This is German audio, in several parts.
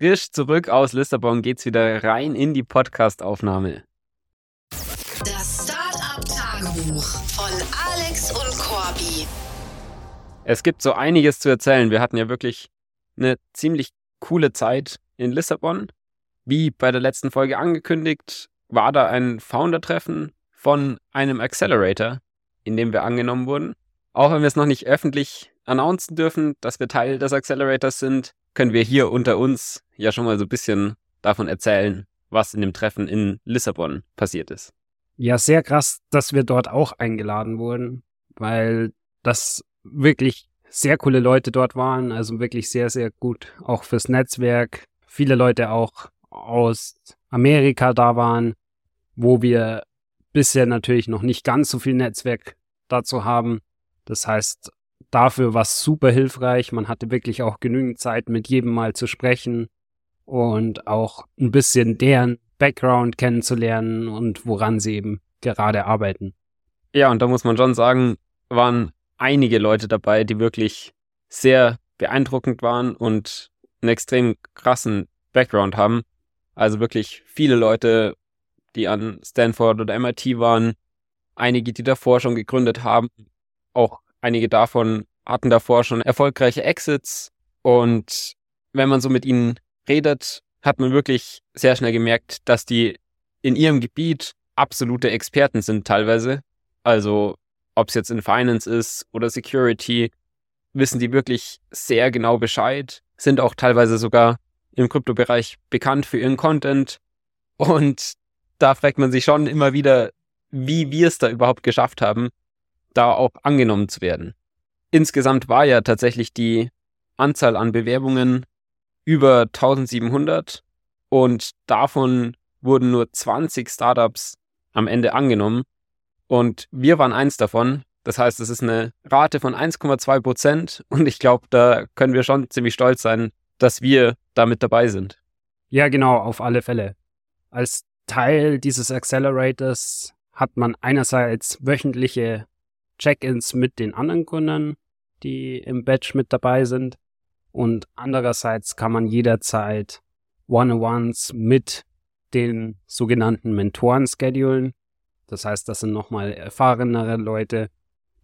frisch zurück aus Lissabon geht's wieder rein in die Podcast-Aufnahme. Das Startup-Tagebuch von Alex und Corby. Es gibt so einiges zu erzählen. Wir hatten ja wirklich eine ziemlich coole Zeit in Lissabon. Wie bei der letzten Folge angekündigt, war da ein Founder-Treffen von einem Accelerator, in dem wir angenommen wurden. Auch wenn wir es noch nicht öffentlich announcen dürfen, dass wir Teil des Accelerators sind, können wir hier unter uns ja schon mal so ein bisschen davon erzählen, was in dem Treffen in Lissabon passiert ist. Ja, sehr krass, dass wir dort auch eingeladen wurden, weil das wirklich sehr coole Leute dort waren, also wirklich sehr, sehr gut, auch fürs Netzwerk. Viele Leute auch aus Amerika da waren, wo wir bisher natürlich noch nicht ganz so viel Netzwerk dazu haben. Das heißt, dafür war es super hilfreich. Man hatte wirklich auch genügend Zeit, mit jedem mal zu sprechen und auch ein bisschen deren Background kennenzulernen und woran sie eben gerade arbeiten. Ja, und da muss man schon sagen, waren einige Leute dabei, die wirklich sehr beeindruckend waren und einen extrem krassen Background haben. Also wirklich viele Leute, die an Stanford oder MIT waren, einige, die davor schon gegründet haben, auch einige davon hatten davor schon erfolgreiche Exits und wenn man so mit ihnen redet, hat man wirklich sehr schnell gemerkt, dass die in ihrem Gebiet absolute Experten sind teilweise. Also ob es jetzt in Finance ist oder Security, wissen die wirklich sehr genau Bescheid, sind auch teilweise sogar im Kryptobereich bekannt für ihren Content. Und da fragt man sich schon immer wieder, wie wir es da überhaupt geschafft haben, da auch angenommen zu werden. Insgesamt war ja tatsächlich die Anzahl an Bewerbungen über 1700 und davon wurden nur 20 Startups am Ende angenommen und wir waren eins davon. Das heißt, es ist eine Rate von 1,2 Prozent und ich glaube, da können wir schon ziemlich stolz sein, dass wir damit dabei sind. Ja, genau, auf alle Fälle. Als Teil dieses Accelerators hat man einerseits wöchentliche Check-ins mit den anderen Gründern, die im Batch mit dabei sind. Und andererseits kann man jederzeit One-on-Ones mit den sogenannten Mentoren schedulen. Das heißt, das sind nochmal erfahrenere Leute,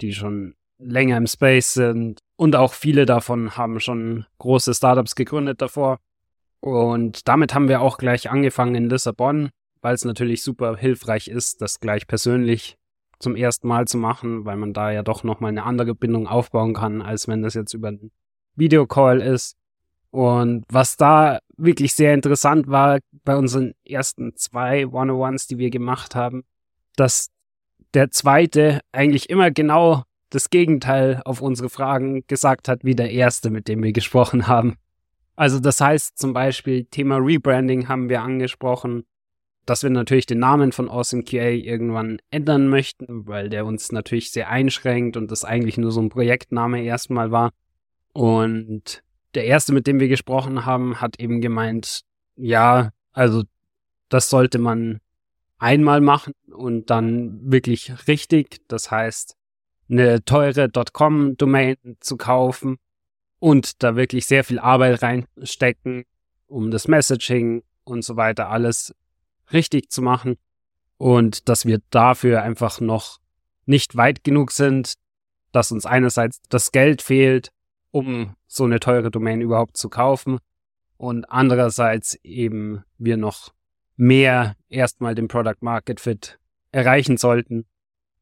die schon länger im Space sind. Und auch viele davon haben schon große Startups gegründet davor. Und damit haben wir auch gleich angefangen in Lissabon, weil es natürlich super hilfreich ist, das gleich persönlich zum ersten Mal zu machen, weil man da ja doch nochmal eine andere Bindung aufbauen kann, als wenn das jetzt über einen Videocall ist. Und was da wirklich sehr interessant war bei unseren ersten zwei One-on-Ones, die wir gemacht haben, dass der zweite eigentlich immer genau das Gegenteil auf unsere Fragen gesagt hat, wie der erste, mit dem wir gesprochen haben. Also das heißt zum Beispiel Thema Rebranding haben wir angesprochen dass wir natürlich den Namen von AwesomeQA irgendwann ändern möchten, weil der uns natürlich sehr einschränkt und das eigentlich nur so ein Projektname erstmal war. Und der erste, mit dem wir gesprochen haben, hat eben gemeint, ja, also das sollte man einmal machen und dann wirklich richtig. Das heißt, eine teure .com-Domain zu kaufen und da wirklich sehr viel Arbeit reinstecken, um das Messaging und so weiter alles richtig zu machen und dass wir dafür einfach noch nicht weit genug sind, dass uns einerseits das Geld fehlt, um so eine teure Domain überhaupt zu kaufen und andererseits eben wir noch mehr erstmal den Product Market Fit erreichen sollten,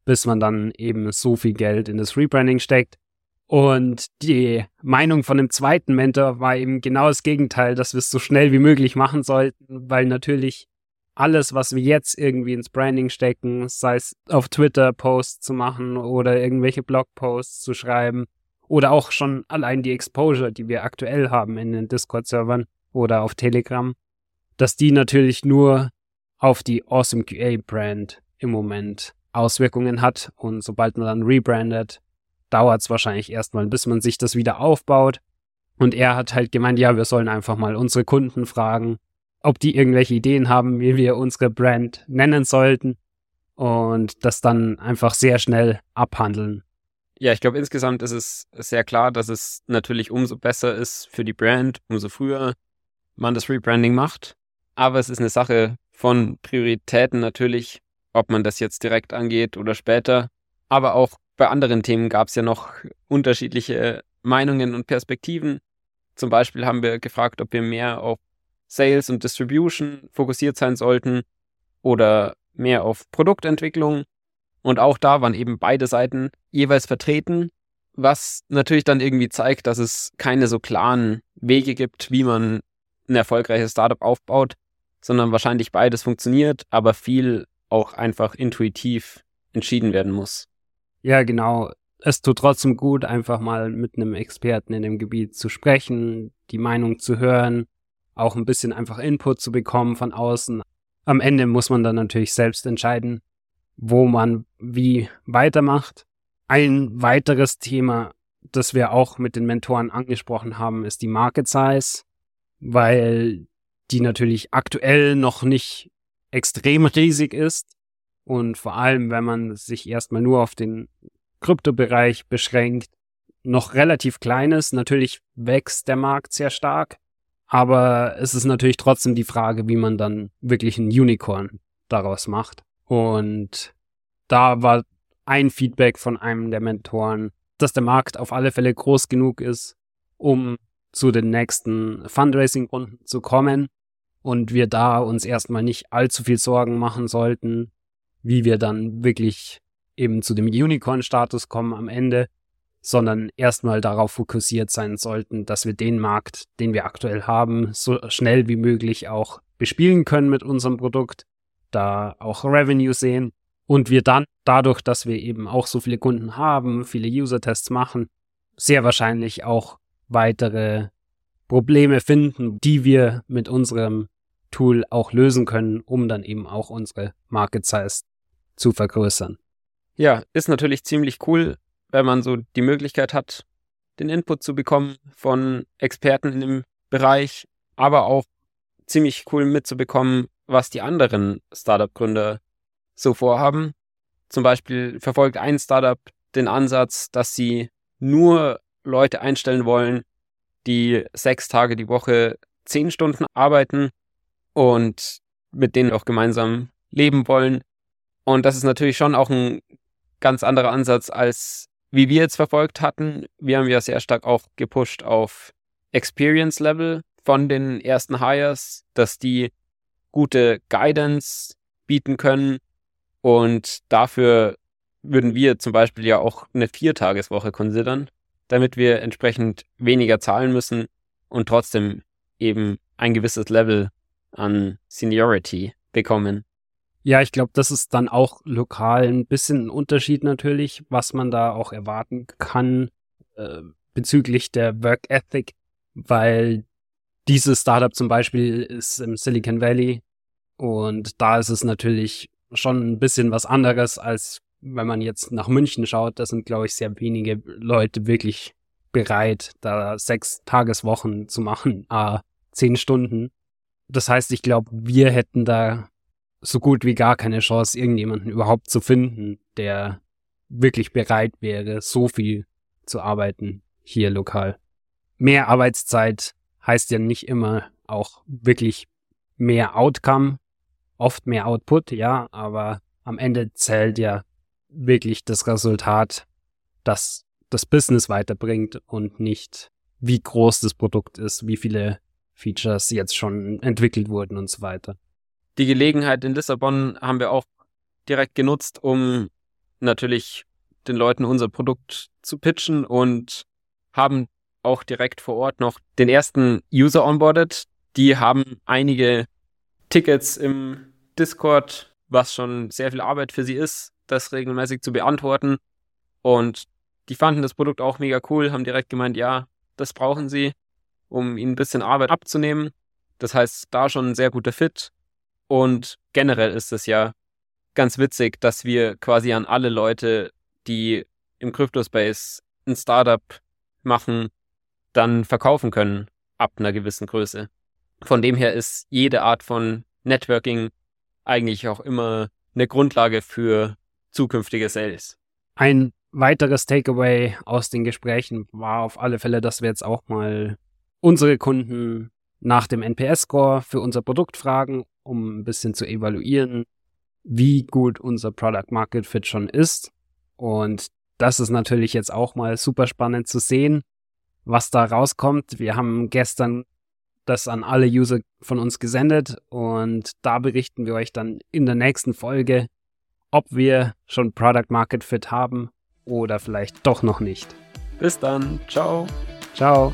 bis man dann eben so viel Geld in das Rebranding steckt. Und die Meinung von dem zweiten Mentor war eben genau das Gegenteil, dass wir es so schnell wie möglich machen sollten, weil natürlich alles, was wir jetzt irgendwie ins Branding stecken, sei es auf Twitter Posts zu machen oder irgendwelche Blogposts zu schreiben oder auch schon allein die Exposure, die wir aktuell haben in den Discord-Servern oder auf Telegram, dass die natürlich nur auf die Awesome QA Brand im Moment Auswirkungen hat und sobald man dann rebrandet, dauert es wahrscheinlich erstmal, bis man sich das wieder aufbaut. Und er hat halt gemeint, ja, wir sollen einfach mal unsere Kunden fragen, ob die irgendwelche Ideen haben, wie wir unsere Brand nennen sollten und das dann einfach sehr schnell abhandeln. Ja, ich glaube, insgesamt ist es sehr klar, dass es natürlich umso besser ist für die Brand, umso früher man das Rebranding macht. Aber es ist eine Sache von Prioritäten natürlich, ob man das jetzt direkt angeht oder später. Aber auch bei anderen Themen gab es ja noch unterschiedliche Meinungen und Perspektiven. Zum Beispiel haben wir gefragt, ob wir mehr auf Sales und Distribution fokussiert sein sollten oder mehr auf Produktentwicklung. Und auch da waren eben beide Seiten jeweils vertreten, was natürlich dann irgendwie zeigt, dass es keine so klaren Wege gibt, wie man ein erfolgreiches Startup aufbaut, sondern wahrscheinlich beides funktioniert, aber viel auch einfach intuitiv entschieden werden muss. Ja, genau. Es tut trotzdem gut, einfach mal mit einem Experten in dem Gebiet zu sprechen, die Meinung zu hören, auch ein bisschen einfach Input zu bekommen von außen. Am Ende muss man dann natürlich selbst entscheiden, wo man wie weitermacht. Ein weiteres Thema, das wir auch mit den Mentoren angesprochen haben, ist die Market Size, weil die natürlich aktuell noch nicht extrem riesig ist. Und vor allem, wenn man sich erstmal nur auf den Kryptobereich beschränkt, noch relativ klein ist. Natürlich wächst der Markt sehr stark. Aber es ist natürlich trotzdem die Frage, wie man dann wirklich ein Unicorn daraus macht. Und da war ein Feedback von einem der Mentoren, dass der Markt auf alle Fälle groß genug ist, um zu den nächsten Fundraising-Runden zu kommen und wir da uns erstmal nicht allzu viel Sorgen machen sollten, wie wir dann wirklich eben zu dem Unicorn-Status kommen am Ende, sondern erstmal darauf fokussiert sein sollten, dass wir den Markt, den wir aktuell haben, so schnell wie möglich auch bespielen können mit unserem Produkt, da auch Revenue sehen und wir dann dadurch, dass wir eben auch so viele Kunden haben, viele User-Tests machen, sehr wahrscheinlich auch weitere Probleme finden, die wir mit unserem Tool auch lösen können, um dann eben auch unsere Market Size zu vergrößern. Ja, ist natürlich ziemlich cool, wenn man so die Möglichkeit hat, den Input zu bekommen von Experten in dem Bereich, aber auch ziemlich cool mitzubekommen, was die anderen Startup-Gründer so vorhaben. Zum Beispiel verfolgt ein Startup den Ansatz, dass sie nur Leute einstellen wollen, die sechs Tage die Woche zehn Stunden arbeiten und mit denen auch gemeinsam leben wollen. Und das ist natürlich schon auch ein ganz anderer Ansatz als wie wir jetzt verfolgt hatten. Wir haben ja sehr stark auch gepusht auf Experience Level von den ersten Hires, dass die gute Guidance bieten können. Und dafür würden wir zum Beispiel ja auch eine Viertageswoche konsidern, damit wir entsprechend weniger zahlen müssen und trotzdem eben ein gewisses Level an Seniority bekommen. Ja, ich glaube, das ist dann auch lokal ein bisschen ein Unterschied natürlich, was man da auch erwarten kann äh, bezüglich der Work Ethic, weil dieses Startup zum Beispiel ist im Silicon Valley und da ist es natürlich schon ein bisschen was anderes, als wenn man jetzt nach München schaut. Da sind, glaube ich, sehr wenige Leute wirklich bereit, da sechs Tageswochen zu machen, ah, zehn Stunden. Das heißt, ich glaube, wir hätten da so gut wie gar keine Chance, irgendjemanden überhaupt zu finden, der wirklich bereit wäre, so viel zu arbeiten hier lokal. Mehr Arbeitszeit heißt ja nicht immer auch wirklich mehr Outcome, oft mehr Output, ja, aber am Ende zählt ja wirklich das Resultat, das das Business weiterbringt und nicht wie groß das Produkt ist, wie viele Features jetzt schon entwickelt wurden und so weiter die Gelegenheit in Lissabon haben wir auch direkt genutzt, um natürlich den Leuten unser Produkt zu pitchen und haben auch direkt vor Ort noch den ersten User onboarded. Die haben einige Tickets im Discord, was schon sehr viel Arbeit für sie ist, das regelmäßig zu beantworten. Und die fanden das Produkt auch mega cool, haben direkt gemeint, ja, das brauchen sie, um ihnen ein bisschen Arbeit abzunehmen. Das heißt, da schon ein sehr guter Fit. Und generell ist es ja ganz witzig, dass wir quasi an alle Leute, die im Crypto-Space ein Startup machen, dann verkaufen können ab einer gewissen Größe. Von dem her ist jede Art von Networking eigentlich auch immer eine Grundlage für zukünftige Sales. Ein weiteres Takeaway aus den Gesprächen war auf alle Fälle, dass wir jetzt auch mal unsere Kunden nach dem NPS-Score für unser Produkt fragen, um ein bisschen zu evaluieren, wie gut unser Product Market Fit schon ist. Und das ist natürlich jetzt auch mal super spannend zu sehen, was da rauskommt. Wir haben gestern das an alle User von uns gesendet und da berichten wir euch dann in der nächsten Folge, ob wir schon Product Market Fit haben oder vielleicht doch noch nicht. Bis dann. Ciao. Ciao.